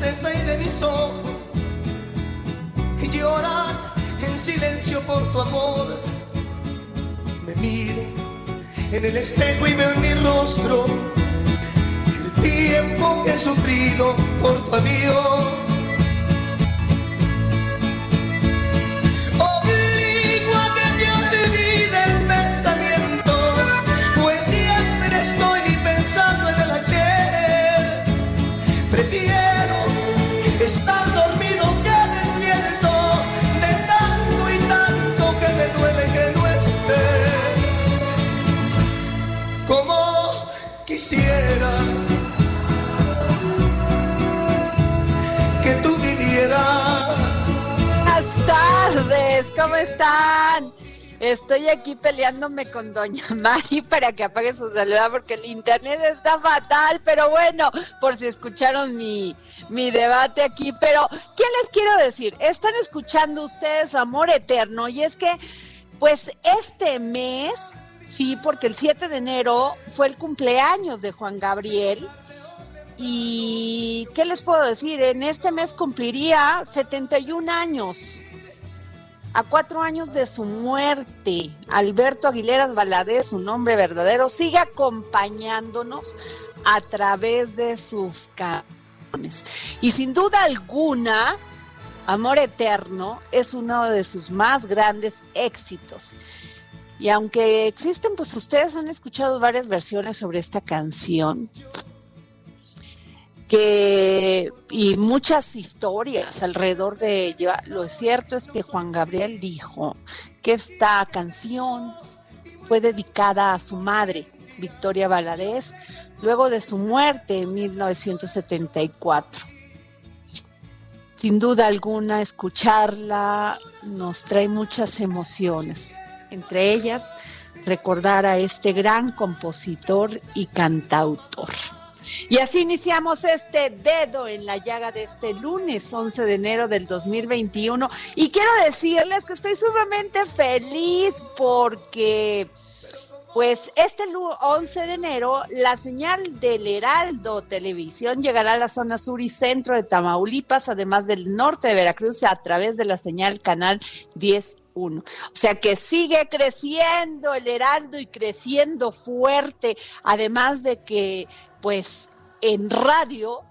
De mis ojos que lloran en silencio por tu amor. Me miro en el espejo y veo en mi rostro el tiempo que he sufrido por tu adiós. ¿Cómo están? Estoy aquí peleándome con Doña Mari para que apague su celular porque el internet está fatal, pero bueno, por si escucharon mi, mi debate aquí, pero ¿qué les quiero decir? Están escuchando ustedes Amor Eterno y es que, pues este mes, sí, porque el 7 de enero fue el cumpleaños de Juan Gabriel, y ¿qué les puedo decir? En este mes cumpliría 71 años. A cuatro años de su muerte, Alberto Aguileras Valadez, su nombre verdadero, sigue acompañándonos a través de sus canciones. Y sin duda alguna, Amor Eterno es uno de sus más grandes éxitos. Y aunque existen, pues ustedes han escuchado varias versiones sobre esta canción, que y muchas historias alrededor de ella. Lo cierto es que Juan Gabriel dijo que esta canción fue dedicada a su madre, Victoria Valadez, luego de su muerte en 1974. Sin duda alguna, escucharla nos trae muchas emociones, entre ellas recordar a este gran compositor y cantautor. Y así iniciamos este dedo en la llaga de este lunes 11 de enero del 2021. Y quiero decirles que estoy sumamente feliz porque, pues, este 11 de enero la señal del Heraldo Televisión llegará a la zona sur y centro de Tamaulipas, además del norte de Veracruz, a través de la señal Canal 10 uno. O sea que sigue creciendo el Heraldo y creciendo fuerte, además de que pues en radio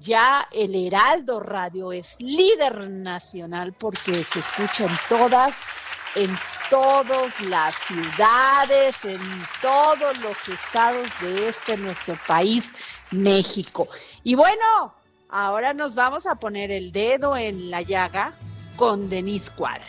ya el Heraldo Radio es líder nacional porque se escucha en todas, en todas las ciudades, en todos los estados de este nuestro país, México. Y bueno, ahora nos vamos a poner el dedo en la llaga con Denise Cuadra.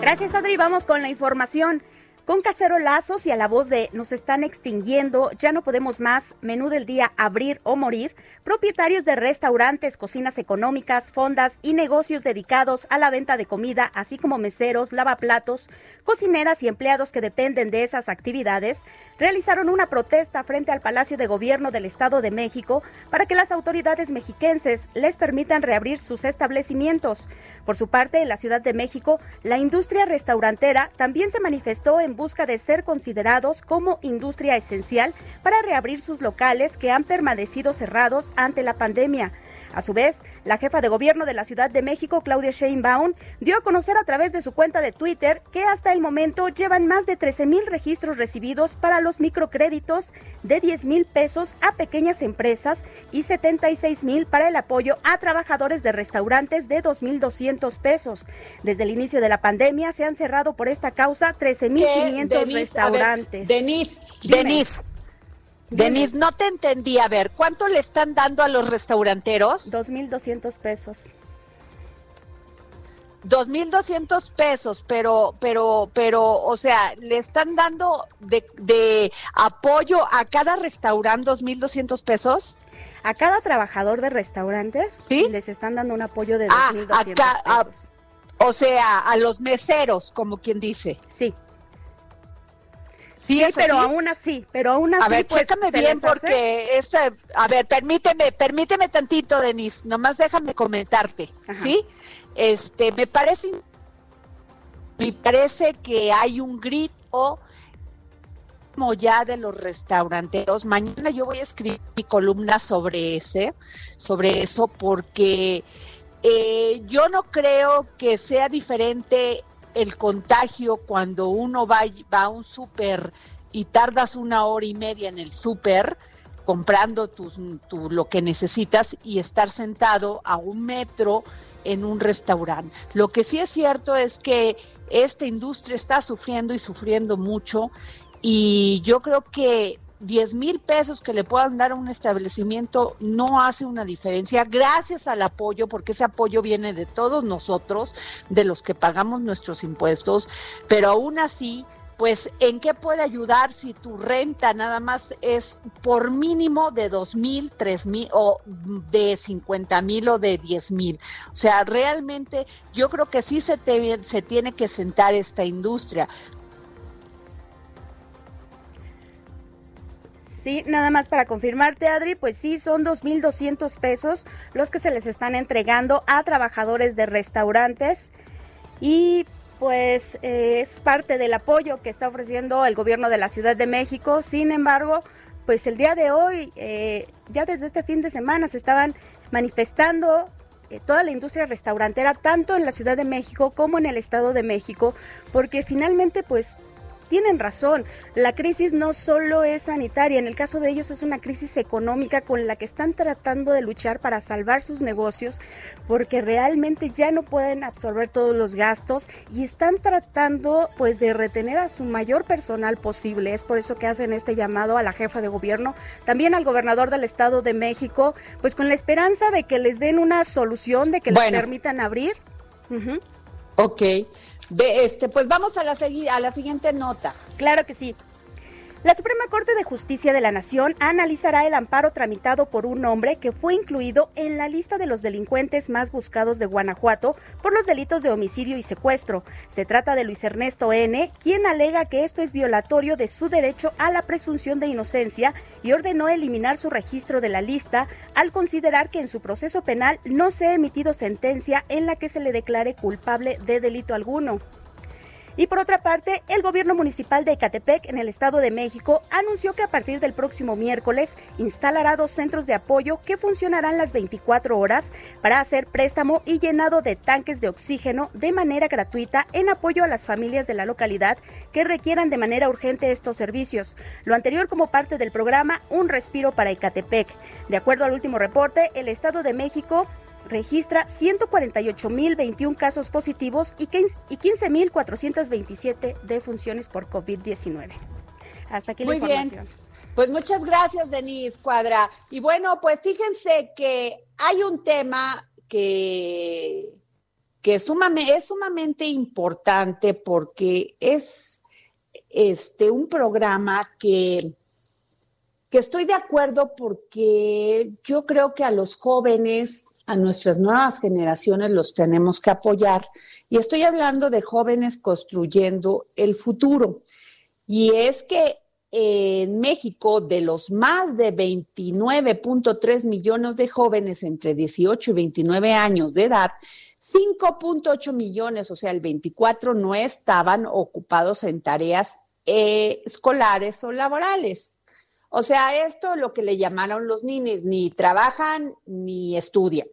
Gracias, Adri. Vamos con la información. Con cacerolazos y a la voz de nos están extinguiendo, ya no podemos más, menú del día abrir o morir, propietarios de restaurantes, cocinas económicas, fondas y negocios dedicados a la venta de comida, así como meseros, lavaplatos, cocineras y empleados que dependen de esas actividades, realizaron una protesta frente al Palacio de Gobierno del Estado de México para que las autoridades mexiquenses les permitan reabrir sus establecimientos. Por su parte, en la Ciudad de México, la industria restaurantera también se manifestó en busca de ser considerados como industria esencial para reabrir sus locales que han permanecido cerrados ante la pandemia. A su vez, la jefa de gobierno de la Ciudad de México, Claudia Sheinbaum, dio a conocer a través de su cuenta de Twitter que hasta el momento llevan más de 13 mil registros recibidos para los microcréditos de 10 mil pesos a pequeñas empresas y 76 mil para el apoyo a trabajadores de restaurantes de 2.200 pesos. Desde el inicio de la pandemia se han cerrado por esta causa 13.500 restaurantes. Denise, Denise, Denise, no te entendí. A ver, ¿cuánto le están dando a los restauranteros? 2.200 pesos. 2.200 pesos, pero, pero, pero, o sea, le están dando de, de apoyo a cada restaurante 2.200 pesos. A cada trabajador de restaurantes ¿Sí? les están dando un apoyo de Ah, 2.200 acá, ah, pesos. o sea, a los meseros, como quien dice. Sí, Sí, sí, es pero así? aún así, pero aún así, A ver, pues, chécame bien porque eso, a ver, permíteme, permíteme tantito, Denise, nomás déjame comentarte, Ajá. ¿sí? Este, me parece, me parece que hay un grito como ya de los restauranteros. Mañana yo voy a escribir mi columna sobre ese, sobre eso, porque eh, yo no creo que sea diferente el contagio cuando uno va, va a un súper y tardas una hora y media en el súper comprando tus, tu, lo que necesitas y estar sentado a un metro en un restaurante. Lo que sí es cierto es que esta industria está sufriendo y sufriendo mucho y yo creo que 10 mil pesos que le puedan dar a un establecimiento no hace una diferencia gracias al apoyo, porque ese apoyo viene de todos nosotros, de los que pagamos nuestros impuestos, pero aún así, pues, ¿en qué puede ayudar si tu renta nada más es por mínimo de dos mil, tres mil o de 50 mil o de 10 mil? O sea, realmente yo creo que sí se, te, se tiene que sentar esta industria. Sí, nada más para confirmarte, Adri, pues sí, son 2.200 pesos los que se les están entregando a trabajadores de restaurantes y pues eh, es parte del apoyo que está ofreciendo el gobierno de la Ciudad de México. Sin embargo, pues el día de hoy, eh, ya desde este fin de semana, se estaban manifestando eh, toda la industria restaurantera, tanto en la Ciudad de México como en el Estado de México, porque finalmente pues tienen razón, la crisis no solo es sanitaria, en el caso de ellos es una crisis económica con la que están tratando de luchar para salvar sus negocios porque realmente ya no pueden absorber todos los gastos y están tratando pues de retener a su mayor personal posible. Es por eso que hacen este llamado a la jefa de gobierno, también al gobernador del Estado de México, pues con la esperanza de que les den una solución, de que Bueno. les permitan abrir. Ok. De este, pues vamos a la, a la siguiente nota. Claro que sí. La Suprema Corte de Justicia de la Nación analizará el amparo tramitado por un hombre que fue incluido en la lista de los delincuentes más buscados de Guanajuato por los delitos de homicidio y secuestro. Se trata de Luis Ernesto N., quien alega que esto es violatorio de su derecho a la presunción de inocencia y ordenó eliminar su registro de la lista al considerar que en su proceso penal no se ha emitido sentencia en la que se le declare culpable de delito alguno. Y por otra parte, el gobierno municipal de Ecatepec, en el Estado de México, anunció que a partir del próximo miércoles instalará dos centros de apoyo que funcionarán las 24 horas para hacer préstamo y llenado de tanques de oxígeno de manera gratuita en apoyo a las familias de la localidad que requieran de manera urgente estos servicios. Lo anterior como parte del programa Un Respiro para Ecatepec. De acuerdo al último reporte, el Estado de México registra 148.021 casos positivos y 15 y 15.427 defunciones por COVID-19. Hasta aquí Muy la bien. información. Pues muchas gracias, Denise Cuadra. Y bueno, pues fíjense que hay un tema que, que sumame- es sumamente importante porque es este un programa que, que estoy de acuerdo porque yo creo que a los jóvenes, a nuestras nuevas generaciones los tenemos que apoyar. Y estoy hablando de jóvenes construyendo el futuro. Y es que en México, de los más de 29.3 millones de jóvenes entre 18 y 29 años de edad, 5.8 millones, o sea, el 24, no estaban ocupados en tareas eh, escolares o laborales. O sea, esto lo que le llamaron los ninis, ni trabajan ni estudian.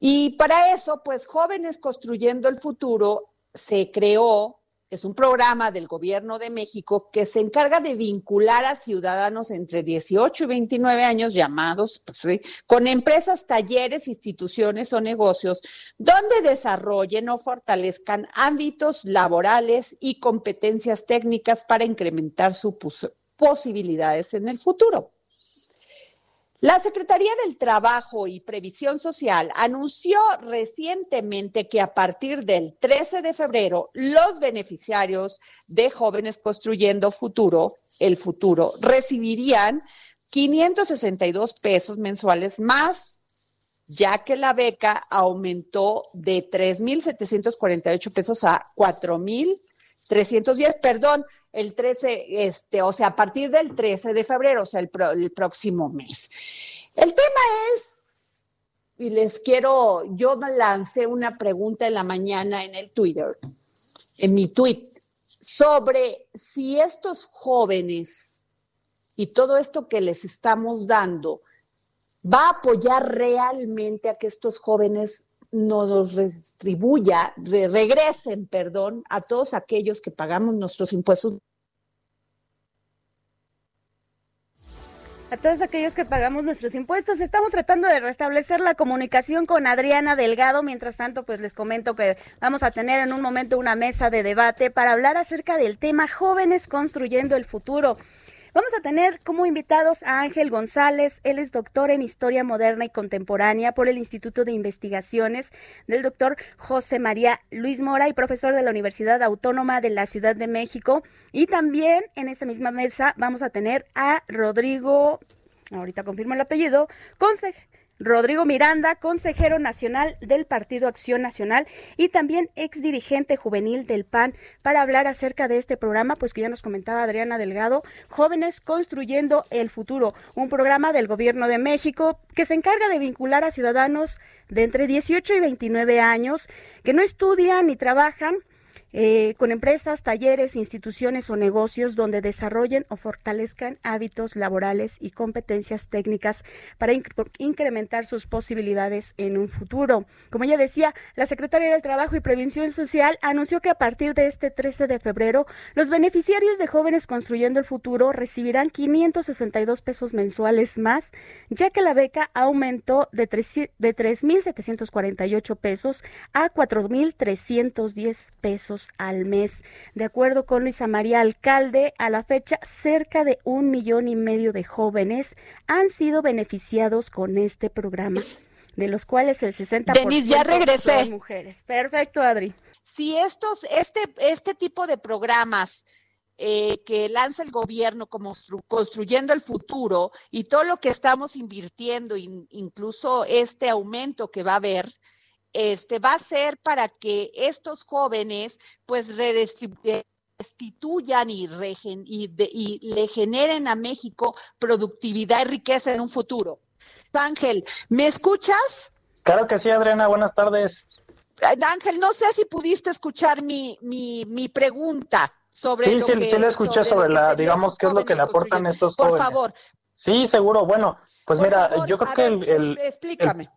Y para eso, pues Jóvenes Construyendo el Futuro se creó, es un programa del gobierno de México que se encarga de vincular a ciudadanos entre 18 y 29 años llamados pues, con empresas, talleres, instituciones o negocios donde desarrollen o fortalezcan ámbitos laborales y competencias técnicas para incrementar sus posibilidades en el futuro. La Secretaría del Trabajo y Previsión Social anunció recientemente que a partir del 13 de febrero los beneficiarios de Jóvenes Construyendo Futuro, el futuro, recibirían 562 pesos mensuales más, ya que la beca aumentó de 3.748 pesos a 4.310, perdón, el 13, este, o sea, a partir del 13 de febrero, o sea, el, el próximo mes. El tema es, y les quiero, yo me lancé una pregunta en la mañana en el Twitter, en mi tweet, sobre si estos jóvenes y todo esto que les estamos dando va a apoyar realmente a que estos jóvenes nos retribuya, regresen, perdón, a todos aquellos que pagamos nuestros impuestos. A todos aquellos que pagamos nuestros impuestos, estamos tratando de restablecer la comunicación con Adriana Delgado. Mientras tanto, pues les comento que vamos a tener en un momento una mesa de debate para hablar acerca del tema jóvenes construyendo el futuro. Vamos a tener como invitados a Ángel González. Él es doctor en Historia Moderna y Contemporánea por el Instituto de Investigaciones del doctor José María Luis Mora y profesor de la Universidad Autónoma de la Ciudad de México. Y también en esta misma mesa vamos a tener a Rodrigo, ahorita confirmo el apellido, consejero Rodrigo Miranda, consejero nacional del Partido Acción Nacional y también ex dirigente juvenil del PAN, para hablar acerca de este programa, pues que ya nos comentaba Adriana Delgado, Jóvenes Construyendo el Futuro, un programa del Gobierno de México que se encarga de vincular a ciudadanos de entre 18 y 29 años que no estudian ni trabajan eh, con empresas, talleres, instituciones o negocios donde desarrollen o fortalezcan hábitos laborales y competencias técnicas para incrementar sus posibilidades en un futuro. Como ya decía, la Secretaría del Trabajo y Prevención Social anunció que a partir de este 13 de febrero, los beneficiarios de Jóvenes Construyendo el Futuro recibirán 562 pesos mensuales más, ya que la beca aumentó de 3.748 pesos a 4.310 pesos al mes. De acuerdo con Luisa María Alcalde, a la fecha cerca de un millón y medio de jóvenes han sido beneficiados con este programa de los cuales el 60% Denis, ya regresé. son mujeres. Perfecto, Adri. Si estos, este, este tipo de programas eh, que lanza el gobierno como construyendo el futuro y todo lo que estamos invirtiendo, incluso este aumento que va a haber, este, va a ser para que estos jóvenes pues restituyan y, y, le generen a México productividad y riqueza en un futuro. Ángel, ¿me escuchas? Claro que sí, Adriana, buenas tardes. Ángel, no sé si pudiste escuchar mi, mi, mi pregunta sobre sí, lo sí, que, sí la escuché sobre, la, digamos, qué es lo que le aportan estos jóvenes. Por favor. Sí, seguro. Bueno, pues mira, yo creo que el, explícame el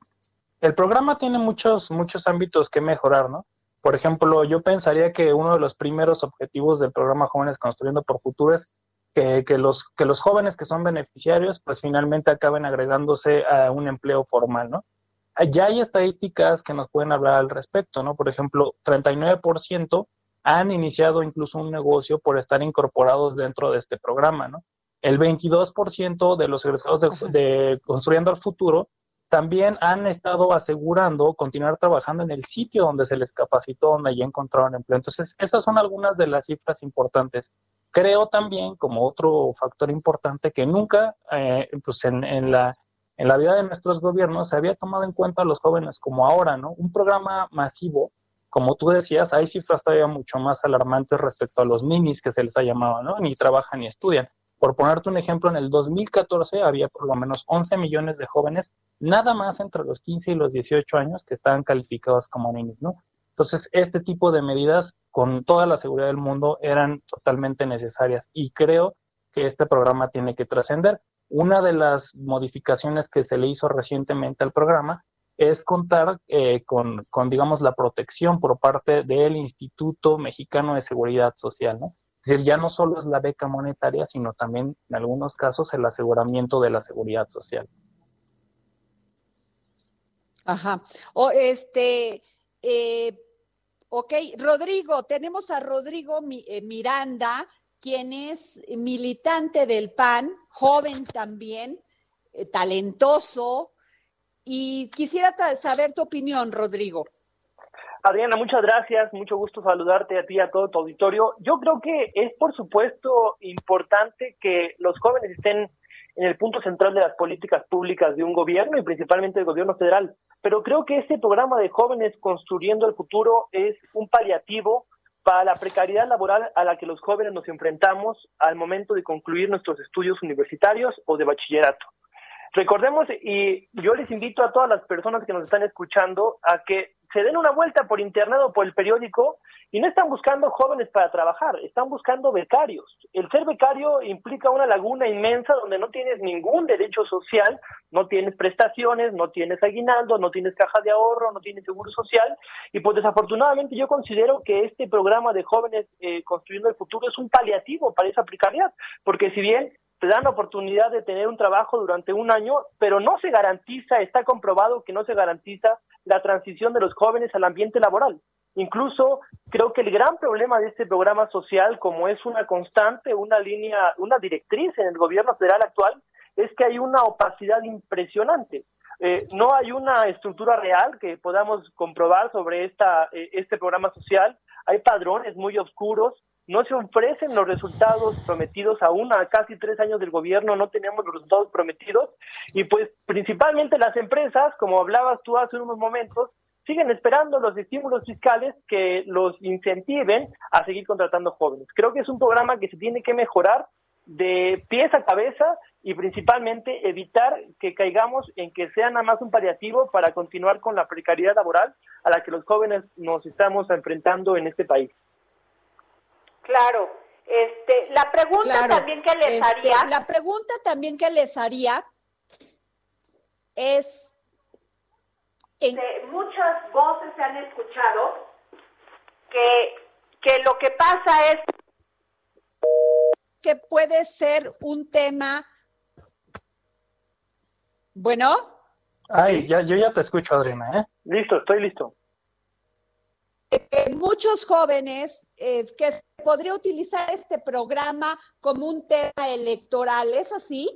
programa tiene muchos, muchos ámbitos que mejorar, ¿no? Por ejemplo, yo pensaría que uno de los primeros objetivos del programa Jóvenes Construyendo por Futuro es que, los, que los jóvenes que son beneficiarios, pues finalmente acaben agregándose a un empleo formal, ¿no? Ya hay estadísticas que nos pueden hablar al respecto, ¿no? Por ejemplo, 39% han iniciado incluso un negocio por estar incorporados dentro de este programa, ¿no? El 22% de los egresados de, de Construyendo al Futuro también han estado asegurando continuar trabajando en el sitio donde se les capacitó, donde ya encontraron empleo. Entonces, esas son algunas de las cifras importantes. Creo también, como otro factor importante, que nunca, eh, pues en, la, en la vida de nuestros gobiernos se había tomado en cuenta a los jóvenes como ahora, ¿no? Un programa masivo, como tú decías, hay cifras todavía mucho más alarmantes respecto a los ninis que se les ha llamado, ¿no? Ni trabajan ni estudian. Por ponerte un ejemplo, en el 2014 había por lo menos 11 millones de jóvenes, nada más entre los 15 y los 18 años, que estaban calificados como ninis, ¿no? Entonces, este tipo de medidas, con toda la seguridad del mundo, eran totalmente necesarias y creo que este programa tiene que trascender. Una de las modificaciones que se le hizo recientemente al programa es contar eh, con, con, digamos, la protección por parte del Instituto Mexicano de Seguridad Social, ¿no? Es decir, ya no solo es la beca monetaria, sino también en algunos casos el aseguramiento de la seguridad social. Ajá. O este, eh, ok, Rodrigo, tenemos a Rodrigo eh, Miranda, quien es militante del PAN, joven también, eh, talentoso, y quisiera saber tu opinión, Rodrigo. Adriana, muchas gracias, mucho gusto saludarte a ti a todo tu auditorio. Yo creo que es por supuesto importante que los jóvenes estén en el punto central de las políticas públicas de un gobierno y principalmente del gobierno federal, pero creo que este programa de jóvenes construyendo el futuro es un paliativo para la precariedad laboral a la que los jóvenes nos enfrentamos al momento de concluir nuestros estudios universitarios o de bachillerato. Recordemos, y yo les invito a todas las personas que nos están escuchando a que se den una vuelta por internet o por el periódico y no están buscando jóvenes para trabajar, están buscando becarios. El ser becario implica una laguna inmensa donde no tienes ningún derecho social, no tienes prestaciones, no tienes aguinaldo, no tienes caja de ahorro, no tienes seguro social. Y pues desafortunadamente yo considero que este programa de jóvenes eh, construyendo el futuro es un paliativo para esa precariedad, porque si bien te dan la oportunidad de tener un trabajo durante un año, pero no se garantiza, está comprobado que no se garantiza la transición de los jóvenes al ambiente laboral. Incluso creo que el gran problema de este programa social, como es una constante, una línea, una directriz en el gobierno federal actual, es que hay una opacidad impresionante. Eh, no hay una estructura real que podamos comprobar sobre esta, eh, este programa social. Hay padrones muy oscuros, no se ofrecen los resultados prometidos aún a casi tres años del gobierno, no tenemos los resultados prometidos y pues principalmente las empresas, como hablabas tú hace unos momentos, siguen esperando los estímulos fiscales que los incentiven a seguir contratando jóvenes. Creo que es un programa que se tiene que mejorar de pies a cabeza y principalmente evitar que caigamos en que sea nada más un paliativo para continuar con la precariedad laboral a la que los jóvenes nos estamos enfrentando en este país. Claro. Este, la pregunta también que les este, haría. La pregunta también que les haría es. muchas voces se han escuchado que, que lo que pasa es que puede ser un tema. Bueno. Ay, ya, yo ya te escucho, Adriana, ¿eh? Listo, estoy listo. Eh, muchos jóvenes eh, que podría utilizar este programa como un tema electoral, ¿es así?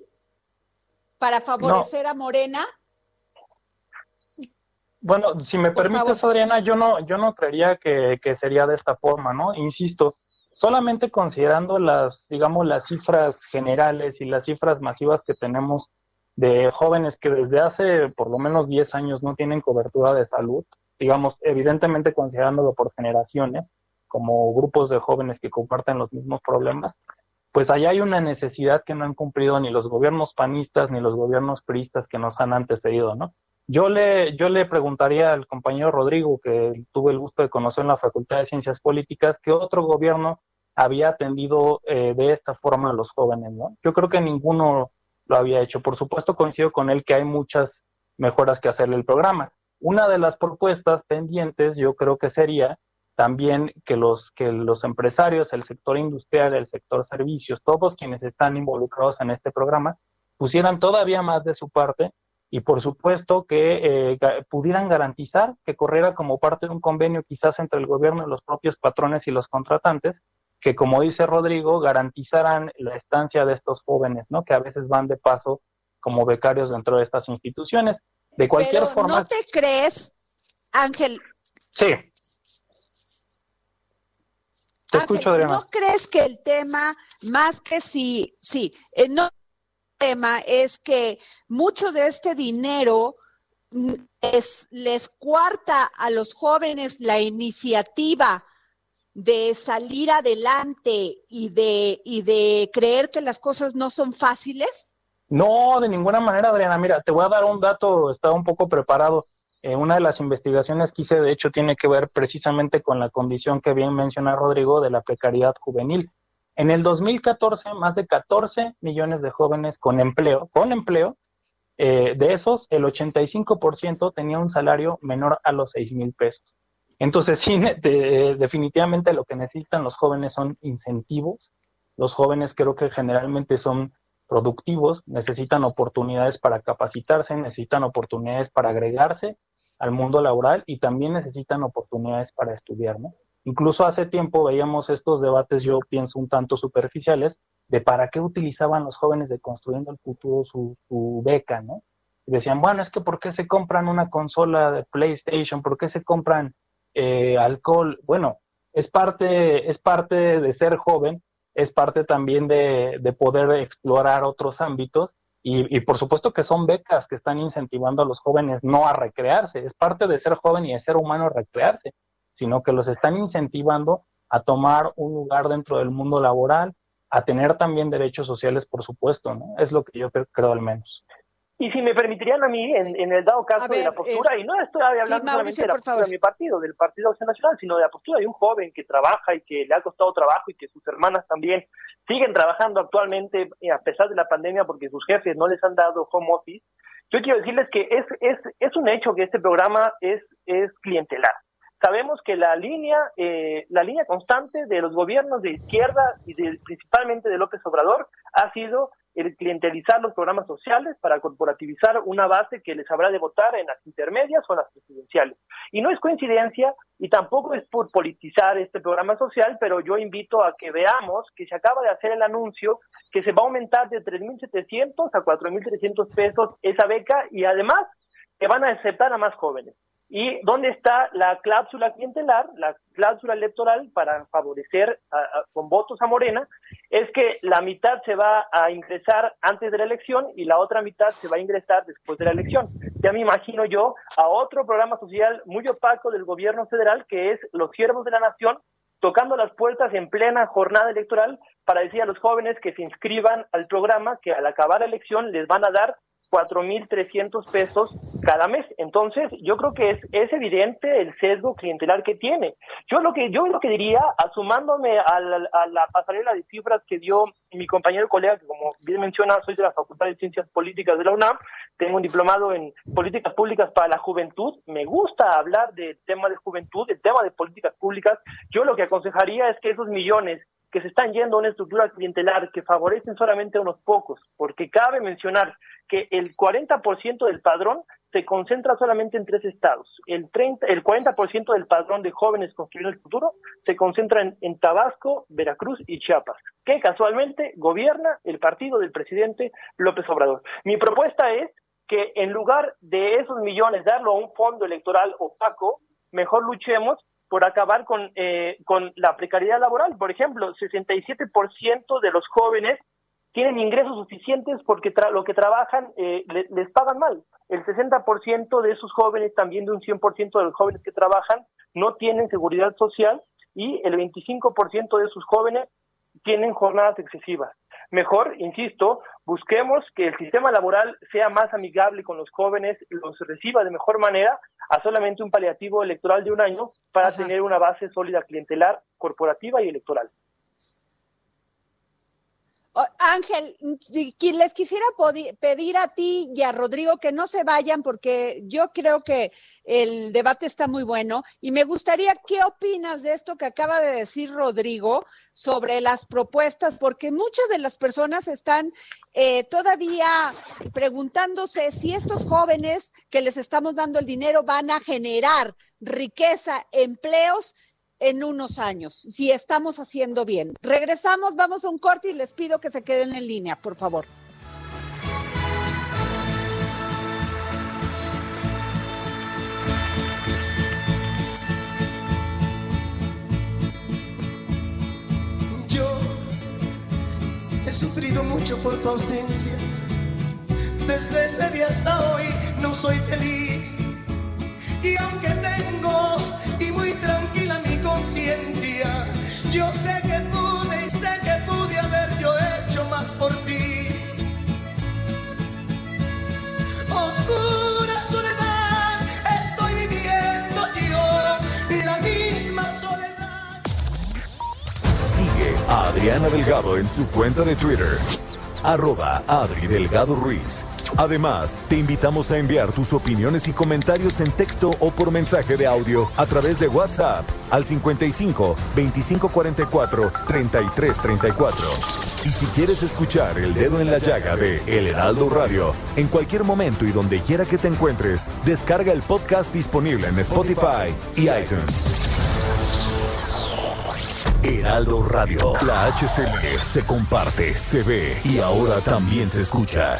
Para favorecer a Morena. Bueno, si me permites, Adriana, yo no, yo no creería que, que, sería de esta forma, ¿no? Insisto, solamente considerando las, digamos, las cifras generales y las cifras masivas que tenemos de jóvenes que desde hace por lo menos 10 años no tienen cobertura de salud, digamos, evidentemente considerándolo por generaciones, como grupos de jóvenes que comparten los mismos problemas, pues allá hay una necesidad que no han cumplido ni los gobiernos panistas ni los gobiernos priistas que nos han antecedido, ¿no? Yo le, yo le preguntaría al compañero Rodrigo, que tuve el gusto de conocer en la Facultad de Ciencias Políticas, ¿qué otro gobierno había atendido eh, de esta forma a los jóvenes, ¿no? Yo creo que ninguno lo había hecho. Por supuesto, coincido con él que hay muchas mejoras que hacerle el programa. Una de las propuestas pendientes yo creo que sería también que los, que los empresarios, el sector industrial, el sector servicios, todos quienes están involucrados en este programa, pusieran todavía más de su parte y por supuesto que eh, pudieran garantizar que corriera como parte de un convenio quizás entre el gobierno y los propios patrones y los contratantes, que como dice Rodrigo, garantizaran la estancia de estos jóvenes, ¿no? Que a veces van de paso como becarios dentro de estas instituciones. De cualquier forma. ¿No te crees, Ángel? Sí. Te escucho, Adriana. ¿No crees que el tema, más que si, sí, eh, no el tema es que mucho de este dinero es, les cuarta a los jóvenes la iniciativa de salir adelante y de, y de creer que las cosas no son fáciles? No, de ninguna manera, Adriana. Mira, te voy a dar un dato, estaba un poco preparado. Eh, una de las investigaciones que hice, de hecho, tiene que ver precisamente con la condición que bien menciona Rodrigo de la precariedad juvenil. En el 2014, más de 14 millones de jóvenes con empleo, con empleo, eh, de esos, el 85% tenía un salario menor a los 6 mil pesos. Entonces, sí, definitivamente lo que necesitan los jóvenes son incentivos. Los jóvenes creo que generalmente son productivos, necesitan oportunidades para capacitarse, necesitan oportunidades para agregarse al mundo laboral y también necesitan oportunidades para estudiar, ¿no? Incluso hace tiempo veíamos estos debates, yo pienso un tanto superficiales, de para qué utilizaban los jóvenes de Construyendo el Futuro su, beca, ¿no? Y decían, bueno, es que ¿por qué se compran una consola de PlayStation? ¿Por qué se compran eh, alcohol? Bueno, es parte, es parte de ser joven, es parte también de poder explorar otros ámbitos y, por supuesto que son becas que están incentivando a los jóvenes no a recrearse, es parte de ser joven y de ser humano recrearse, sino que los están incentivando a tomar un lugar dentro del mundo laboral, a tener también derechos sociales, por supuesto, ¿no? Es lo que yo creo al menos. Y si me permitirían a mí, en, el dado caso de la postura, y no estoy hablando solamente de la postura de mi partido, del Partido Acción Nacional, sino de la postura de un joven que trabaja y que le ha costado trabajo y que sus hermanas también siguen trabajando actualmente eh, a pesar de la pandemia porque sus jefes no les han dado home office. Yo quiero decirles que es, es, es un hecho que este programa es, es clientelar. Sabemos que la línea, eh, la línea constante de los gobiernos de izquierda y principalmente de López Obrador ha sido el clientelizar los programas sociales para corporativizar una base que les habrá de votar en las intermedias o en las presidenciales. Y no es coincidencia y tampoco es por politizar este programa social, pero yo invito a que veamos que se acaba de hacer el anuncio que se va a aumentar de 3.700 a 4.300 pesos esa beca y además que van a aceptar a más jóvenes. ¿Y dónde está la cláusula clientelar, la cláusula electoral para favorecer con votos a Morena? Es que la mitad se va a ingresar antes de la elección y la otra mitad se va a ingresar después de la elección. Ya me imagino yo a otro programa social muy opaco del gobierno federal que es Los Siervos de la Nación, tocando las puertas en plena jornada electoral para decir a los jóvenes que se inscriban al programa que al acabar la elección les van a dar 4.300 pesos cada mes. Entonces, yo creo que es, es evidente el sesgo clientelar que tiene. Yo lo que yo lo que diría, asumándome a la, pasarela de cifras que dio mi compañero colega, que como bien menciona, soy de la Facultad de Ciencias Políticas de la UNAM, tengo un diplomado en políticas públicas para la juventud, me gusta hablar del tema de juventud, del tema de políticas públicas. Yo lo que aconsejaría es que esos millones que se están yendo a una estructura clientelar que favorecen solamente a unos pocos, porque cabe mencionar que el 40% del padrón se concentra solamente en tres estados. El, 30, el 40% del padrón de jóvenes construyendo el futuro se concentra en, en, Tabasco, Veracruz y Chiapas, que casualmente gobierna el partido del presidente López Obrador. Mi propuesta es que en lugar de esos millones darlo a un fondo electoral opaco, mejor luchemos por acabar con, eh, con la precariedad laboral. Por ejemplo, 67% de los jóvenes tienen ingresos suficientes porque lo que trabajan eh, les pagan mal. El 60% de esos jóvenes, también de un 100% de los jóvenes que trabajan, no tienen seguridad social y el 25% de sus jóvenes tienen jornadas excesivas. Mejor, insisto, busquemos que el sistema laboral sea más amigable con los jóvenes, los reciba de mejor manera, a solamente un paliativo electoral de un año para tener una base sólida clientelar, corporativa y electoral. Ángel, les quisiera pedir a ti y a Rodrigo que no se vayan porque yo creo que el debate está muy bueno y me gustaría, ¿qué opinas de esto que acaba de decir Rodrigo sobre las propuestas? Porque muchas de las personas están eh, todavía preguntándose si estos jóvenes que les estamos dando el dinero van a generar riqueza, empleos en unos años, si estamos haciendo bien. Regresamos, vamos a un corte y les pido que se queden en línea, por favor. Yo he sufrido mucho por tu ausencia. Desde ese día hasta hoy no soy feliz. Y aunque tengo yo sé que pude y sé que pude haber yo hecho más por ti. Oscura soledad estoy viviendo yo, la misma soledad. Sigue a Adriana Delgado en su cuenta de Twitter, arroba Adri Delgado Ruiz. Además, te invitamos a enviar tus opiniones y comentarios en texto o por mensaje de audio a través de WhatsApp al 55 2544 3334. Y si quieres escuchar El Dedo en la Llaga de El Heraldo Radio, en cualquier momento y donde quiera que te encuentres, descarga el podcast disponible en Spotify y iTunes. Heraldo Radio. La HCL se comparte, se ve y ahora también se escucha.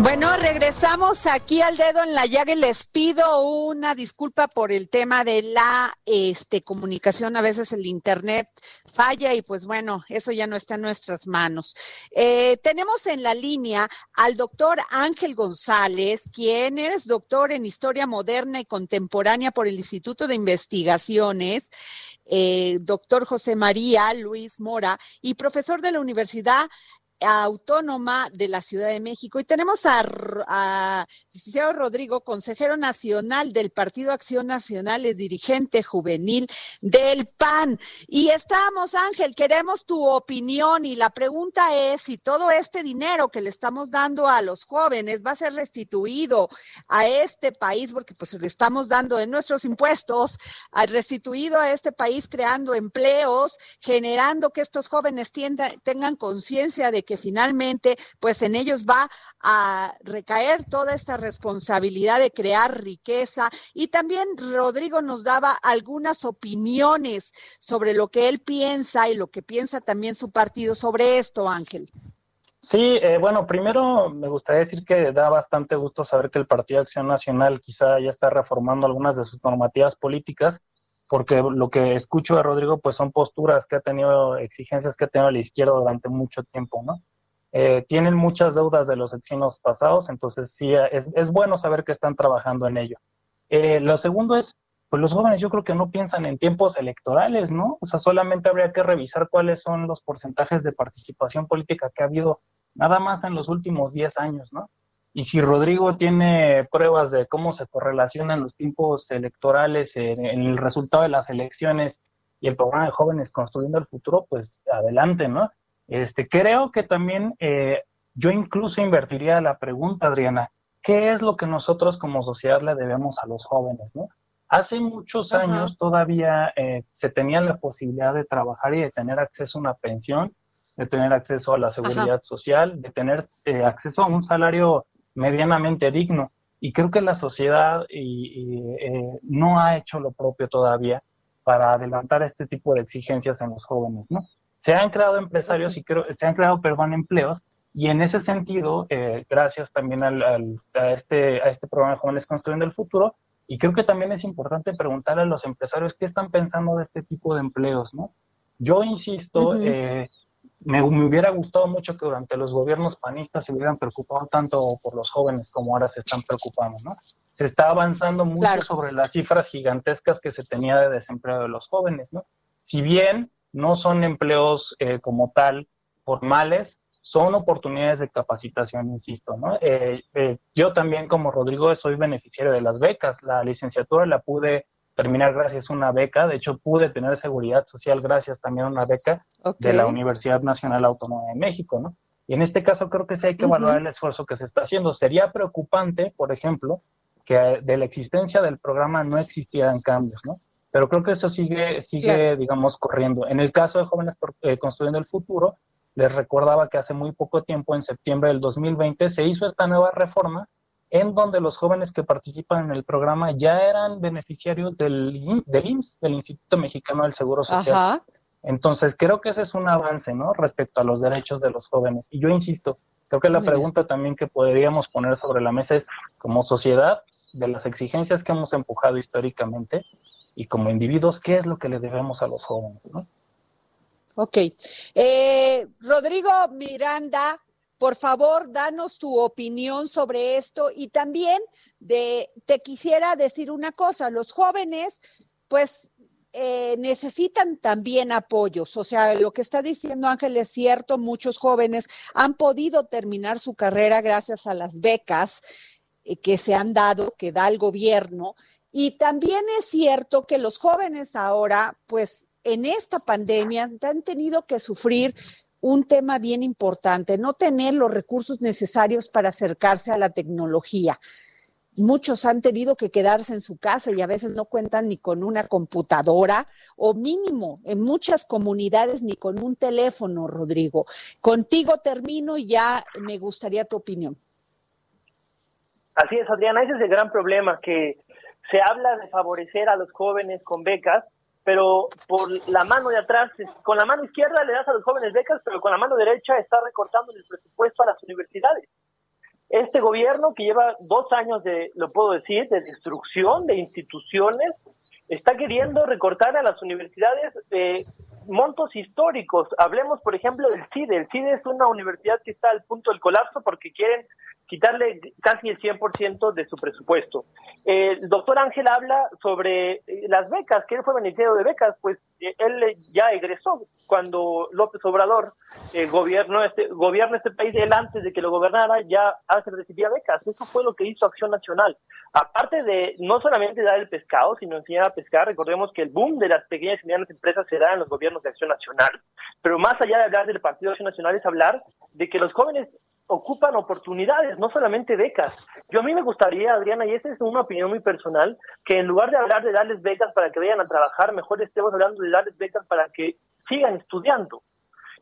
Bueno, regresamos aquí al dedo en la llaga y les pido una disculpa por el tema de la este, comunicación. A veces el Internet falla y pues bueno, eso ya no está en nuestras manos. Eh, tenemos en la línea al doctor Ángel González, quien es doctor en Historia Moderna y Contemporánea por el Instituto de Investigaciones. Eh, doctor José María Luis Mora y profesor de la Universidad Autónoma de la Ciudad de México. Y tenemos a, a Rodrigo, consejero nacional del Partido Acción Nacional, es dirigente juvenil del PAN. Y estamos, Ángel, queremos tu opinión y la pregunta es si todo este dinero que le estamos dando a los jóvenes va a ser restituido a este país, porque pues le estamos dando de nuestros impuestos, restituido a este país creando empleos, generando que estos jóvenes tengan conciencia de que finalmente pues en ellos va a recaer toda esta responsabilidad de crear riqueza y también Rodrigo nos daba algunas opiniones sobre lo que él piensa y lo que piensa también su partido sobre esto, Ángel. Sí, eh, bueno, primero me gustaría decir que da bastante gusto saber que el Partido Acción Nacional quizá ya está reformando algunas de sus normativas políticas, porque lo que escucho de Rodrigo pues son posturas que ha tenido, exigencias que ha tenido la izquierda durante mucho tiempo, ¿no? Eh, tienen muchas deudas de los eximos pasados, entonces sí, es, es, bueno saber que están trabajando en ello. Eh, lo segundo es, pues los jóvenes yo creo que no piensan en tiempos electorales, ¿no? O sea, solamente habría que revisar cuáles son los porcentajes de participación política que ha habido nada más en los últimos 10 años, ¿no? Y si Rodrigo tiene pruebas de cómo se correlacionan los tiempos electorales en, en el resultado de las elecciones y el programa de jóvenes construyendo el futuro, pues adelante, ¿no? Este, creo que también eh, yo incluso invertiría la pregunta, Adriana, ¿qué es lo que nosotros como sociedad le debemos a los jóvenes? ¿no? Hace muchos años todavía eh, se tenía la posibilidad de trabajar y de tener acceso a una pensión, de tener acceso a la seguridad social, de tener eh, acceso a un salario medianamente digno. Y creo que la sociedad no ha hecho lo propio todavía para adelantar este tipo de exigencias en los jóvenes, ¿no? se han creado empresarios y creo, se han creado, perdón, empleos, y en ese sentido, eh, gracias también al, a, este, a este programa de Jóvenes Construyendo el Futuro, y creo que también es importante preguntarle a los empresarios qué están pensando de este tipo de empleos, ¿no? Yo insisto, eh, me, me, hubiera gustado mucho que durante los gobiernos panistas se hubieran preocupado tanto por los jóvenes como ahora se están preocupando, ¿no? Se está avanzando mucho sobre las cifras gigantescas que se tenía de desempleo de los jóvenes, ¿no? Si bien no son empleos eh, como tal formales, son oportunidades de capacitación, insisto. ¿no? Eh, eh, yo también, como Rodrigo, soy beneficiario de las becas. La licenciatura la pude terminar gracias a una beca. De hecho, pude tener seguridad social gracias también a una beca de la Universidad Nacional Autónoma de México. ¿no? Y en este caso creo que sí hay que valorar el esfuerzo que se está haciendo. Sería preocupante, por ejemplo, que de la existencia del programa no existieran cambios, ¿no? Pero creo que eso sigue, sigue digamos, corriendo. En el caso de Jóvenes eh, Construyendo el Futuro, les recordaba que hace muy poco tiempo, en septiembre del 2020, se hizo esta nueva reforma en donde los jóvenes que participan en el programa ya eran beneficiarios del, del IMSS, del Instituto Mexicano del Seguro Social. Entonces, creo que ese es un avance, ¿no? Respecto a los derechos de los jóvenes. Y yo insisto, creo que la pregunta también que podríamos poner sobre la mesa es, como sociedad, de las exigencias que hemos empujado históricamente, y como individuos, ¿qué es lo que le debemos a los jóvenes? ¿no? Ok. Eh, Rodrigo Miranda, por favor, danos tu opinión sobre esto y también te quisiera decir una cosa, los jóvenes, pues eh, necesitan también apoyos. O sea, lo que está diciendo Ángel es cierto, muchos jóvenes han podido terminar su carrera gracias a las becas eh, que se han dado, que da el gobierno. Y también es cierto que los jóvenes ahora, pues en esta pandemia, han tenido que sufrir un tema bien importante, no tener los recursos necesarios para acercarse a la tecnología. Muchos han tenido que quedarse en su casa y a veces no cuentan ni con una computadora o mínimo en muchas comunidades ni con un teléfono, Rodrigo. Contigo termino y ya me gustaría tu opinión. Así es, Adriana, ese es el gran problema, que se habla de favorecer a los jóvenes con becas, pero por la mano de atrás, con la mano izquierda le das a los jóvenes becas, pero con la mano derecha está recortando el presupuesto a las universidades. Este gobierno que lleva dos años de, lo puedo decir, de destrucción de instituciones, está queriendo recortar a las universidades eh, montos históricos. Hablemos, por ejemplo, del CIDE. El CIDE es una universidad que está al punto del colapso porque quieren quitarle casi el 100% de su presupuesto. El doctor Ángel habla sobre eh, las becas, que él fue beneficiario de becas, pues eh, él ya egresó cuando López Obrador eh, gobernó, este, gobierna este país, él antes de que lo gobernara ya Ángel recibía becas. Eso fue lo que hizo Acción Nacional. Aparte de no solamente dar el pescado, sino enseñar a pescar, recordemos que el boom de las pequeñas y medianas empresas se da en los gobiernos de Acción Nacional. Pero más allá de hablar del Partido Acción Nacional es hablar de que los jóvenes ocupan oportunidades, no solamente becas. Yo a mí me gustaría, Adriana, y esa es una opinión muy personal, que en lugar de hablar de darles becas para que vayan a trabajar, mejor estemos hablando de darles becas para que sigan estudiando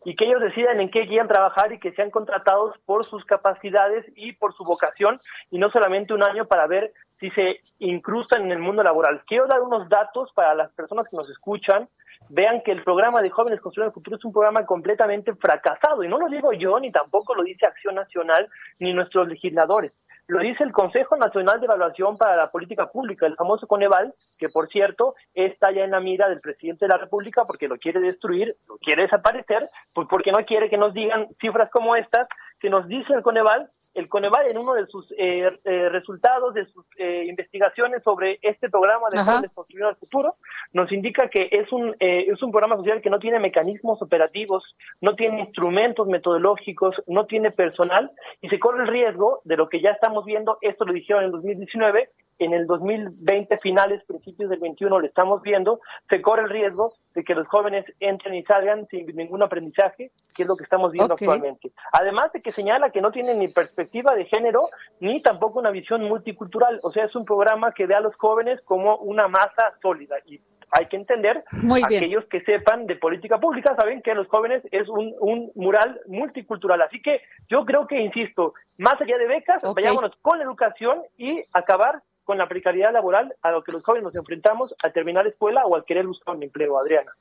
y que ellos decidan en qué quieran trabajar y que sean contratados por sus capacidades y por su vocación y no solamente un año para ver si se incrustan en el mundo laboral. Quiero dar unos datos para las personas que nos escuchan vean que el programa de Jóvenes Construyendo el Futuro es un programa completamente fracasado. Y no lo digo yo, ni tampoco lo dice Acción Nacional, ni nuestros legisladores. Lo dice el Consejo Nacional de Evaluación para la Política Pública, el famoso Coneval, que por cierto está ya en la mira del presidente de la República porque lo quiere destruir, lo quiere desaparecer, pues porque no quiere que nos digan cifras como estas, que nos dice el Coneval. El Coneval en uno de sus eh, eh, resultados, de sus eh, investigaciones sobre este programa de Jóvenes Construyendo el Futuro, nos indica que es un es un programa social que no tiene mecanismos operativos, no tiene instrumentos metodológicos, no tiene personal y se corre el riesgo de lo que ya estamos viendo, esto lo dijeron en 2019, en el 2020 finales, principios del 21 lo estamos viendo, se corre el riesgo de que los jóvenes entren y salgan sin ningún aprendizaje, que es lo que estamos viendo actualmente. Además de que señala que no tiene ni perspectiva de género, ni tampoco una visión multicultural, o sea, es un programa que ve a los jóvenes como una masa sólida y hay que entender, aquellos que sepan de política pública saben que los jóvenes es un, un, mural multicultural. Así que yo creo que, insisto, más allá de becas, vayámonos con la educación y acabar con la precariedad laboral a lo que los jóvenes nos enfrentamos al terminar escuela o al querer buscar un empleo, Adriana.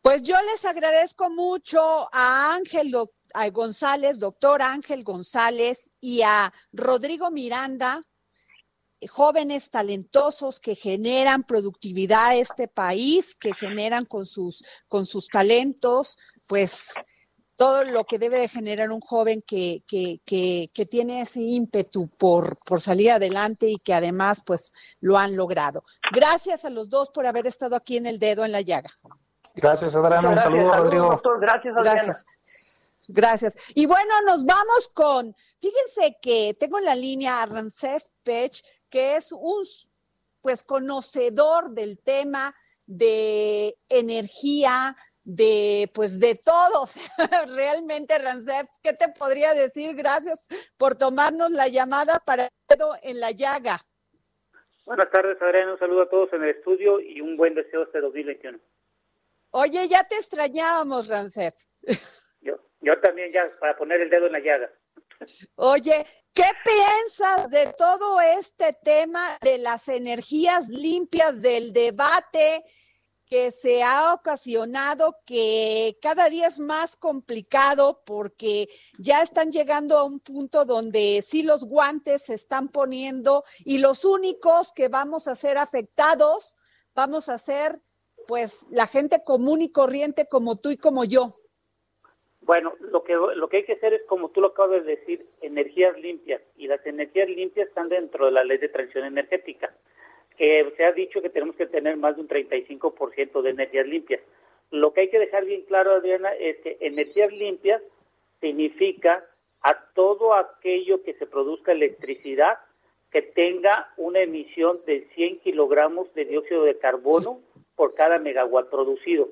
Pues yo les agradezco mucho a Ángel a González, doctor Ángel González, y a Rodrigo Miranda, jóvenes talentosos que generan productividad a este país, que generan con sus, con sus talentos, pues todo lo que debe de generar un joven que, que, que, que tiene ese ímpetu por, por, salir adelante y que además pues lo han logrado. Gracias a los dos por haber estado aquí en el dedo en la llaga. Gracias, Adriana. Un saludo, Rodrigo. Doctor. Gracias, Adriana. Gracias. Gracias. Y bueno, nos vamos con, fíjense que tengo en la línea a Rancef Pech, que es un pues conocedor del tema de energía, de pues de todos. Realmente, Rancef, ¿qué te podría decir? Gracias por tomarnos la llamada para en la llaga. Buenas tardes, Adriana. Un saludo a todos en el estudio y un buen deseo este 2021. Oye, ya te extrañábamos, Rancef. Yo, yo también ya, para poner el dedo en la llaga. Oye, ¿qué piensas de todo este tema de las energías limpias, del debate que se ha ocasionado, que cada día es más complicado porque ya están llegando a un punto donde sí los guantes se están poniendo y los únicos que vamos a ser afectados vamos a ser pues la gente común y corriente como tú y como yo. Bueno, lo que, lo que hay que hacer es, como tú lo acabas de decir, energías limpias. Y las energías limpias están dentro de la ley de transición energética, que se ha dicho que tenemos que tener más de un 35% de energías limpias. Lo que hay que dejar bien claro, Adriana, es que energías limpias significa a todo aquello que se produzca electricidad que tenga una emisión de 100 kilogramos de dióxido de carbono por cada megawatt producido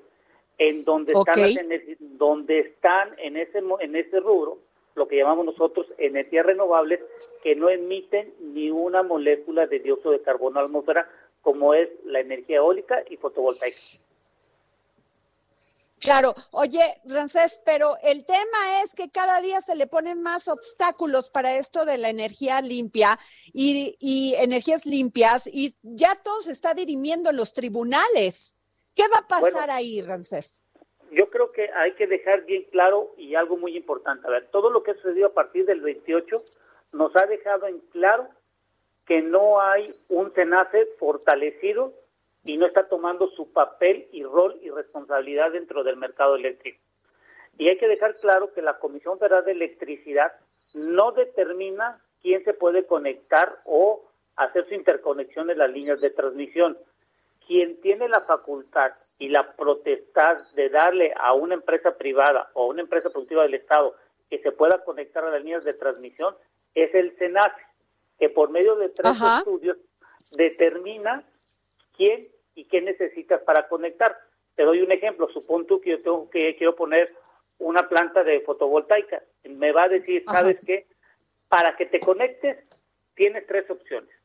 en donde están donde están en ese en ese rubro lo que llamamos nosotros energías renovables que no emiten ni una molécula de dióxido de carbono a la atmósfera como es la energía eólica y fotovoltaica. Claro, oye, Rancés, pero el tema es que cada día se le ponen más obstáculos para esto de la energía limpia y, y energías limpias y ya todo se está dirimiendo en los tribunales. ¿Qué va a pasar ahí, Rancés? Yo creo que hay que dejar bien claro y algo muy importante. A ver, todo lo que ha sucedido a partir del 28 nos ha dejado en claro que no hay un SENACE fortalecido y no está tomando su papel y rol y responsabilidad dentro del mercado eléctrico. Y hay que dejar claro que la Comisión Federal de Electricidad no determina quién se puede conectar o hacer su interconexión en las líneas de transmisión quien tiene la facultad y la protestad de darle a una empresa privada o a una empresa productiva del Estado que se pueda conectar a las líneas de transmisión es el SENAC, que por medio de tres estudios determina quién y qué necesitas para conectar. Te doy un ejemplo, supón tú que yo tengo que quiero poner una planta de fotovoltaica. Me va a decir, ¿sabes qué? Para que te conectes, tienes tres opciones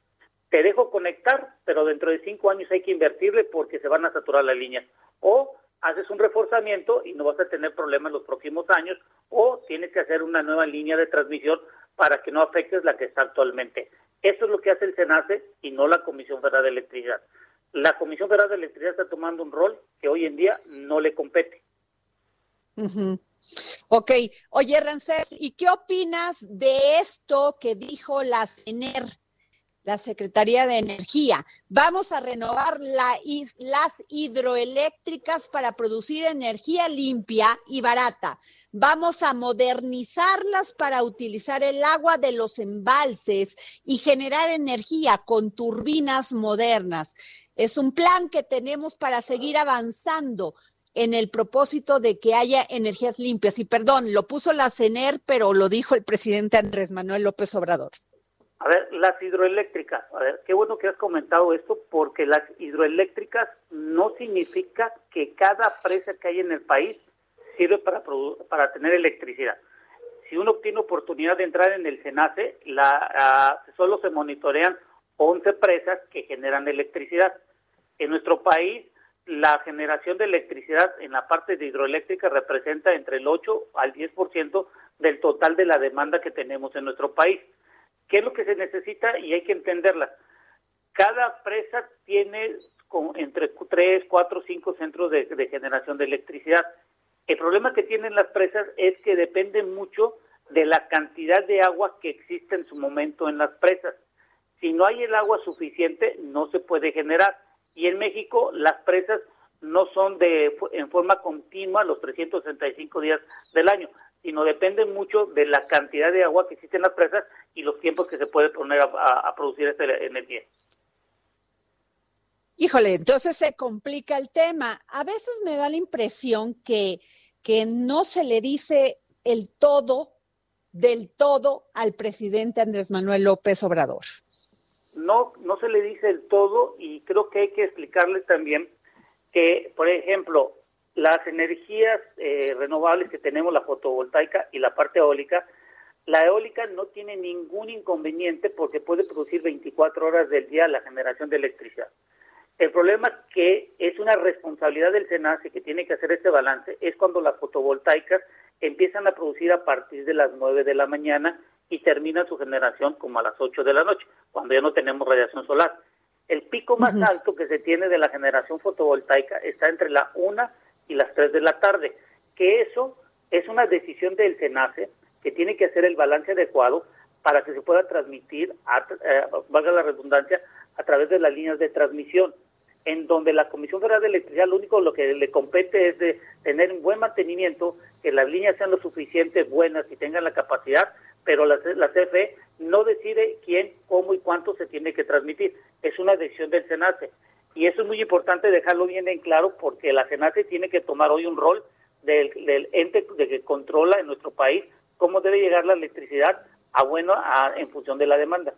te dejo conectar, pero dentro de cinco años hay que invertirle porque se van a saturar las líneas. O haces un reforzamiento y no vas a tener problemas los próximos años, o tienes que hacer una nueva línea de transmisión para que no afectes la que está actualmente. Eso es lo que hace el SENACE y no la Comisión Federal de Electricidad. La Comisión Federal de Electricidad está tomando un rol que hoy en día no le compete. Ok, oye Rancés, ¿y qué opinas de esto que dijo la CENER? La Secretaría de Energía. Vamos a renovar la, las hidroeléctricas para producir energía limpia y barata. Vamos a modernizarlas para utilizar el agua de los embalses y generar energía con turbinas modernas. Es un plan que tenemos para seguir avanzando en el propósito de que haya energías limpias. Y perdón, lo puso la CENER, pero lo dijo el presidente Andrés Manuel López Obrador. A ver, las hidroeléctricas, a ver, qué bueno que has comentado esto, porque las hidroeléctricas no significa que cada presa que hay en el país sirve para, para tener electricidad. Si uno tiene oportunidad de entrar en el SENACE, la, solo se monitorean 11 presas que generan electricidad. En nuestro país, la generación de electricidad en la parte de hidroeléctrica representa entre el 8 al 10% del total de la demanda que tenemos en nuestro país. ¿Qué es lo que se necesita? Y hay que entenderla. Cada presa tiene entre 3, 4, 5 centros de, generación de electricidad. El problema que tienen las presas es que dependen mucho de la cantidad de agua que existe en su momento en las presas. Si no hay el agua suficiente, no se puede generar. Y en México las presas no son de en forma continua los 365 días del año, sino dependen mucho de la cantidad de agua que existe en las presas y los tiempos que se puede poner a, producir esta energía. Híjole, entonces se complica el tema. A veces me da la impresión que, que no se le dice el todo, del todo, al presidente Andrés Manuel López Obrador. No, no se le dice el todo y creo que hay que explicarle también que, por ejemplo, las energías eh, renovables que tenemos, la fotovoltaica y la parte eólica, la eólica no tiene ningún inconveniente porque puede producir 24 horas del día la generación de electricidad. El problema que es una responsabilidad del SENACE que tiene que hacer este balance es cuando las fotovoltaicas empiezan a producir a partir de las 9 de la mañana y terminan su generación como a las 8 de la noche, cuando ya no tenemos radiación solar. El pico más alto que se tiene de la generación fotovoltaica está entre la 1 y las 3 de la tarde, que eso es una decisión del SENACE que tiene que hacer el balance adecuado para que se pueda transmitir, a, eh, valga la redundancia, a través de las líneas de transmisión. en donde la Comisión Federal de Electricidad lo único lo que le compete es de tener un buen mantenimiento, que las líneas sean lo suficiente buenas y tengan la capacidad, pero la, la CFE no decide quién, cómo y cuánto se tiene que transmitir. Es una decisión del SENACE. Y eso es muy importante dejarlo bien en claro porque la SENACE tiene que tomar hoy un rol del, ente de que controla en nuestro país cómo debe llegar la electricidad a bueno a, en función de la demanda.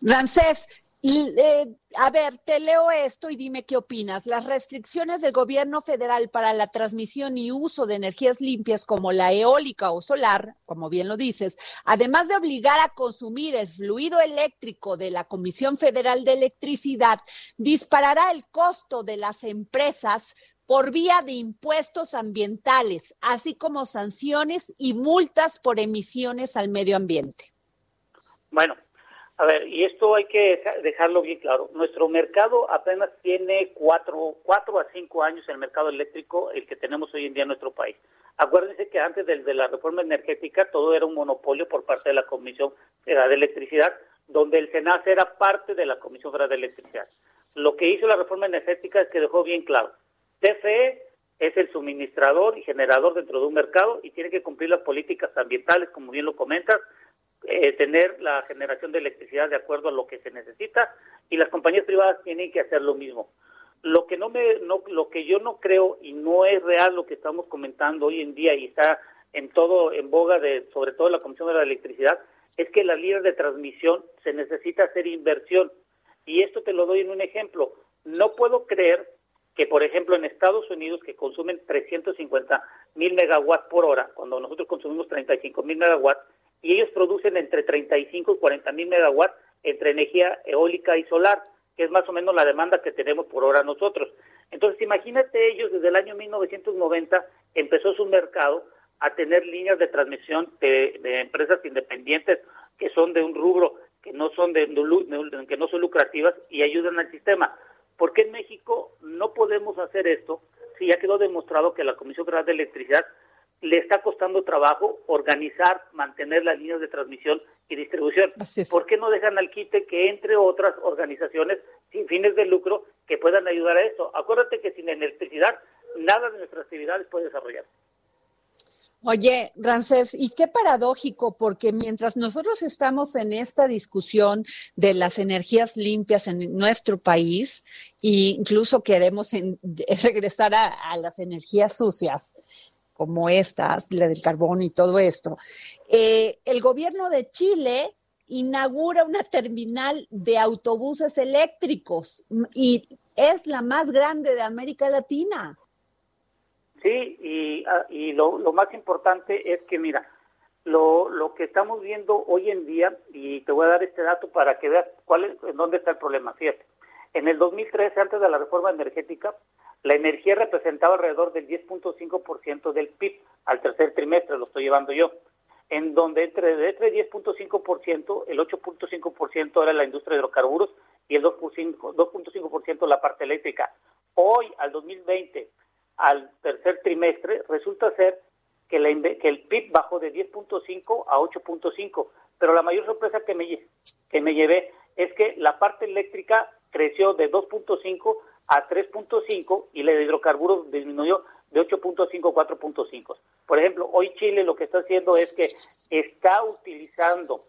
Rancés, eh, a ver, te leo esto y dime qué opinas. Las restricciones del gobierno federal para la transmisión y uso de energías limpias como la eólica o solar, como bien lo dices, además de obligar a consumir el fluido eléctrico de la Comisión Federal de Electricidad, disparará el costo de las empresas por vía de impuestos ambientales, así como sanciones y multas por emisiones al medio ambiente. Bueno, a ver, y esto hay que dejarlo bien claro. Nuestro mercado apenas tiene cuatro, cuatro a cinco años el mercado eléctrico, el que tenemos hoy en día en nuestro país. Acuérdense que antes de, de la reforma energética todo era un monopolio por parte de la Comisión Federal de Electricidad, donde el SENACE era parte de la Comisión Federal de Electricidad. Lo que hizo la reforma energética es que dejó bien claro, TFE es el suministrador y generador dentro de un mercado y tiene que cumplir las políticas ambientales, como bien lo comentas, eh, tener la generación de electricidad de acuerdo a lo que se necesita y las compañías privadas tienen que hacer lo mismo. Lo que no me, no, lo que yo no creo y no es real lo que estamos comentando hoy en día y está en todo en boga de, sobre todo la Comisión de la Electricidad, es que las líneas de transmisión se necesita hacer inversión y esto te lo doy en un ejemplo. No puedo creer que, por ejemplo, en Estados Unidos, que consumen 350 mil megawatts por hora, cuando nosotros consumimos 35 mil megawatts, y ellos producen entre 35 y 40 mil megawatts entre energía eólica y solar, que es más o menos la demanda que tenemos por hora nosotros. Entonces, imagínate ellos, desde el año 1990 empezó su mercado a tener líneas de transmisión de, empresas independientes que son de un rubro que no son de, que no son lucrativas y ayudan al sistema. ¿Por qué en México no podemos hacer esto si ya quedó demostrado que la Comisión Federal de Electricidad le está costando trabajo organizar, mantener las líneas de transmisión y distribución. ¿Por qué no dejan al quite que entre otras organizaciones sin fines de lucro que puedan ayudar a esto? Acuérdate que sin electricidad nada de nuestras actividades puede desarrollarse. Oye, Rancés, y qué paradójico, porque mientras nosotros estamos en esta discusión de las energías limpias en nuestro país, e incluso queremos regresar a, las energías sucias, como estas, la del carbón y todo esto, eh, el gobierno de Chile inaugura una terminal de autobuses eléctricos y es la más grande de América Latina. Sí, y, ah, y lo, lo, más importante es que, mira, lo, lo que estamos viendo hoy en día, y te voy a dar este dato para que veas cuál es, dónde está el problema. Fíjate, en el 2013, antes de la reforma energética, la energía representaba alrededor del 10.5% del PIB al tercer trimestre, lo estoy llevando yo, en donde entre, entre 10.5%, el 8.5% era la industria de hidrocarburos y el 2.5% la parte eléctrica. Hoy, al 2020, al tercer trimestre, resulta ser que, la, que el PIB bajó de 10.5 a 8.5, pero la mayor sorpresa que me, que me llevé es que la parte eléctrica creció de 2.5 a 3.5 y la de hidrocarburos disminuyó de 8.5 a 4.5. Por ejemplo, hoy Chile lo que está haciendo es que está utilizando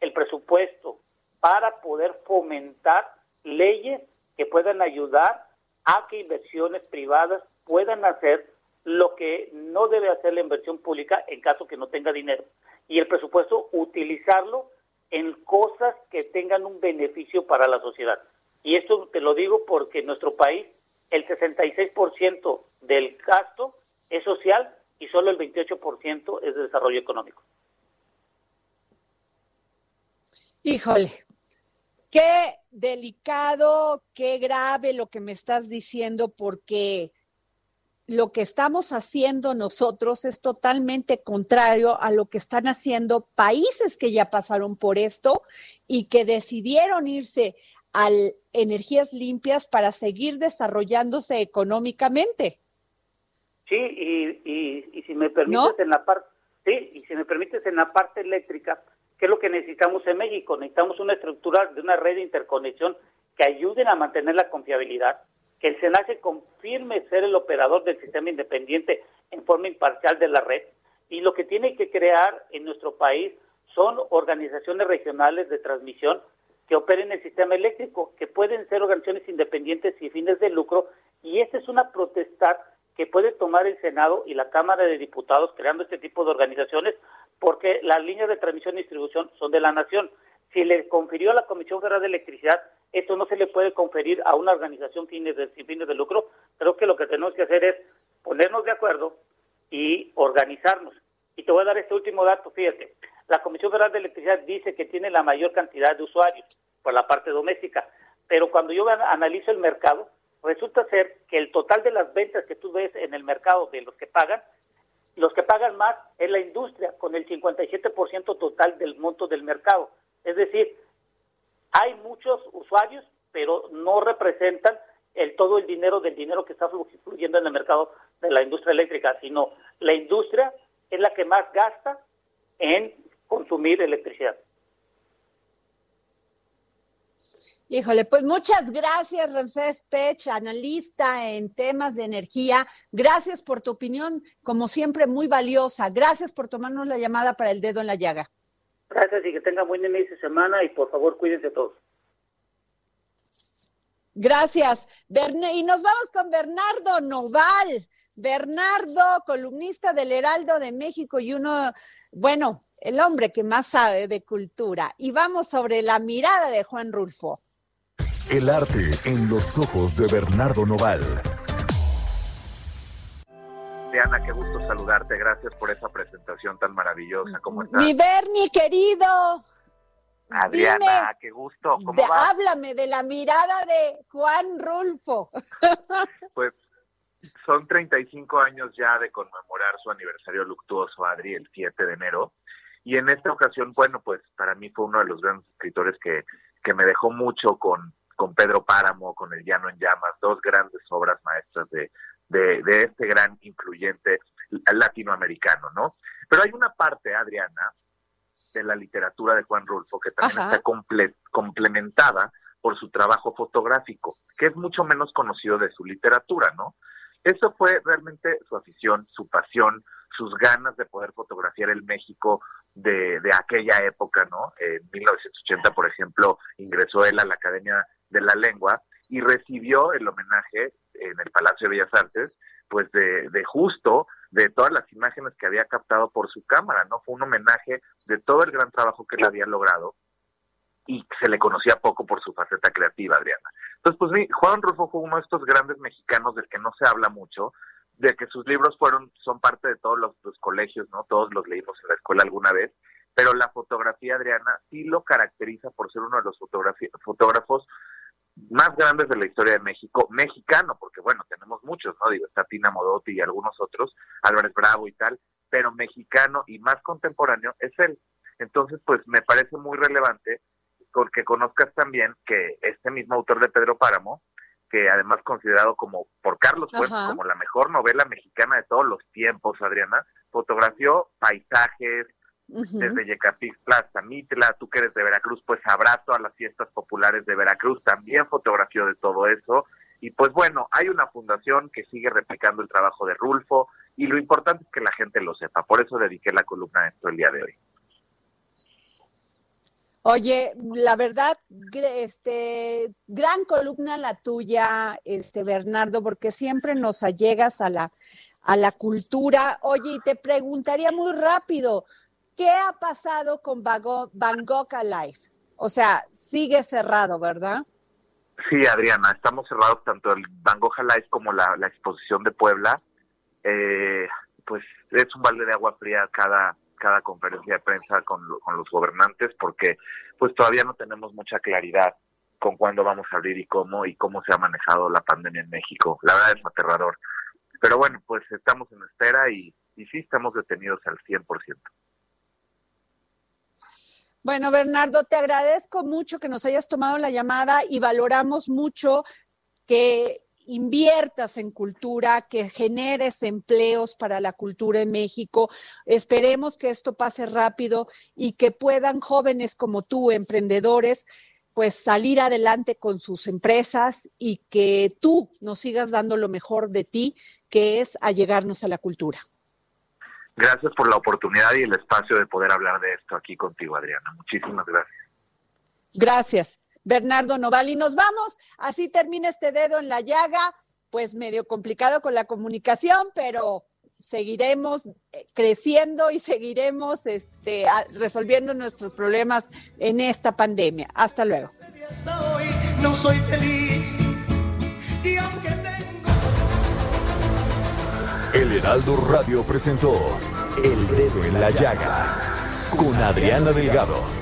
el presupuesto para poder fomentar leyes que puedan ayudar a que inversiones privadas puedan hacer lo que no debe hacer la inversión pública en caso que no tenga dinero. Y el presupuesto utilizarlo en cosas que tengan un beneficio para la sociedad. Y esto te lo digo porque en nuestro país el 66% del gasto es social y solo el 28% es de desarrollo económico. Híjole, qué delicado, qué grave lo que me estás diciendo, porque lo que estamos haciendo nosotros es totalmente contrario a lo que están haciendo países que ya pasaron por esto y que decidieron irse a energías limpias para seguir desarrollándose económicamente. Sí, y, y, si me permites en la parte, sí, y si me permites en la parte eléctrica, ¿qué es lo que necesitamos en México? Necesitamos una estructura de una red de interconexión que que ayuden a mantener la confiabilidad, que el SENACE confirme ser el operador del sistema independiente en forma imparcial de la red, y lo que tiene que crear en nuestro país son organizaciones regionales de transmisión que operen el sistema eléctrico, que pueden ser organizaciones independientes y fines de lucro, y esta es una protesta que puede tomar el Senado y la Cámara de Diputados creando este tipo de organizaciones, porque las líneas de transmisión y distribución son de la nación. Si le confirió a la Comisión Federal de Electricidad, esto no se le puede conferir a una organización sin fines de lucro. Creo que lo que tenemos que hacer es ponernos de acuerdo y organizarnos. Y te voy a dar este último dato, fíjate. La Comisión Federal de Electricidad dice que tiene la mayor cantidad de usuarios por la parte doméstica, pero cuando yo analizo el mercado, resulta ser que el total de las ventas que tú ves en el mercado de los que pagan, los que pagan más es la industria, con el 57% total del monto del mercado. Es decir, hay muchos usuarios, pero no representan el todo el dinero del dinero que está fluyendo en el mercado de la industria eléctrica, sino la industria es la que más gasta en consumir electricidad. Híjole, pues muchas gracias, Ramsés Pech, analista en temas de energía. Gracias por tu opinión, como siempre, muy valiosa. Gracias por tomarnos la llamada para el dedo en la llaga. Gracias y que tenga buen inicio de semana y por favor cuídense todos. Gracias. y nos vamos con Bernardo Noval. Bernardo, columnista del Heraldo de México y uno, bueno, el hombre que más sabe de cultura. Y vamos sobre la mirada de Juan Rulfo. El arte en los ojos de Bernardo Noval. Diana, qué gusto saludarte. Gracias por esa presentación tan maravillosa. ¿Cómo estás? Mi Bernie, querido. Adriana, qué gusto. ¿Cómo Háblame de la mirada de Juan Rulfo. Pues son 35 años ya de conmemorar su aniversario luctuoso, Adri, el 7 de enero. Y en esta ocasión, bueno, pues para mí fue uno de los grandes escritores que, que me dejó mucho con, con Pedro Páramo, con El Llano en Llamas, dos grandes obras maestras de, de, este gran influyente latinoamericano, ¿no? Pero hay una parte, Adriana, de la literatura de Juan Rulfo que también está complementada por su trabajo fotográfico, que es mucho menos conocido de su literatura, ¿no? Eso fue realmente su afición, su pasión, sus ganas de poder fotografiar el México de, aquella época, ¿no? En 1980, por ejemplo, ingresó él a la Academia de la Lengua y recibió el homenaje en el Palacio de Bellas Artes, pues de, justo de todas las imágenes que había captado por su cámara, ¿no? Fue un homenaje de todo el gran trabajo que él había logrado y se le conocía poco por su faceta creativa, Adriana. Entonces, pues Juan Rufo fue uno de estos grandes mexicanos del que no se habla mucho, de que sus libros fueron, son parte de todos los, colegios, ¿no? Todos los leímos en la escuela alguna vez, pero la fotografía, Adriana, sí lo caracteriza por ser uno de los fotógrafos más grandes de la historia de México, mexicano, porque bueno, tenemos muchos, ¿no? Digo, está Modotti y algunos otros, Álvarez Bravo y tal, pero mexicano y más contemporáneo es él. Entonces, pues me parece muy relevante porque conozcas también que este mismo autor de Pedro Páramo, que además considerado como por Carlos Fuentes como la mejor novela mexicana de todos los tiempos, Adriana, fotografió paisajes, desde Yecapixtla hasta Mitla, tú que eres de Veracruz, pues abrazo a las fiestas populares de Veracruz, también fotografió de todo eso. Y pues bueno, hay una fundación que sigue replicando el trabajo de Rulfo y lo importante es que la gente lo sepa. Por eso dediqué la columna a esto el día de hoy. Oye, la verdad, este, gran columna la tuya, este Bernardo, porque siempre nos allegas a la, a la cultura. Oye, y te preguntaría muy rápido, ¿qué ha pasado con Gogh Alive? O sea, sigue cerrado, ¿verdad? Sí, Adriana, estamos cerrados tanto el Gogh Alive como la, exposición de Puebla. Eh, pues es un balde de agua fría cada cada conferencia de prensa con, los gobernantes porque pues todavía no tenemos mucha claridad con cuándo vamos a abrir y cómo y cómo se ha manejado la pandemia en México. La verdad es aterrador. Pero bueno, pues estamos en espera y, sí estamos detenidos al 100%. Bueno, Bernardo, te agradezco mucho que nos hayas tomado la llamada y valoramos mucho que inviertas en cultura, que generes empleos para la cultura en México. Esperemos que esto pase rápido y que puedan jóvenes como tú, emprendedores, pues salir adelante con sus empresas y que tú nos sigas dando lo mejor de ti, que es allegarnos a la cultura. Gracias por la oportunidad y el espacio de poder hablar de esto aquí contigo, Adriana. Muchísimas gracias. Gracias. Bernardo Noval. Y nos vamos. Así termina este dedo en la llaga, pues medio complicado con la comunicación, pero seguiremos eh, creciendo y seguiremos este, resolviendo nuestros problemas en esta pandemia. Hasta luego. Hasta hoy no soy feliz y aunque tengo... El Heraldo Radio presentó El Dedo en la Llaga con Adriana Delgado.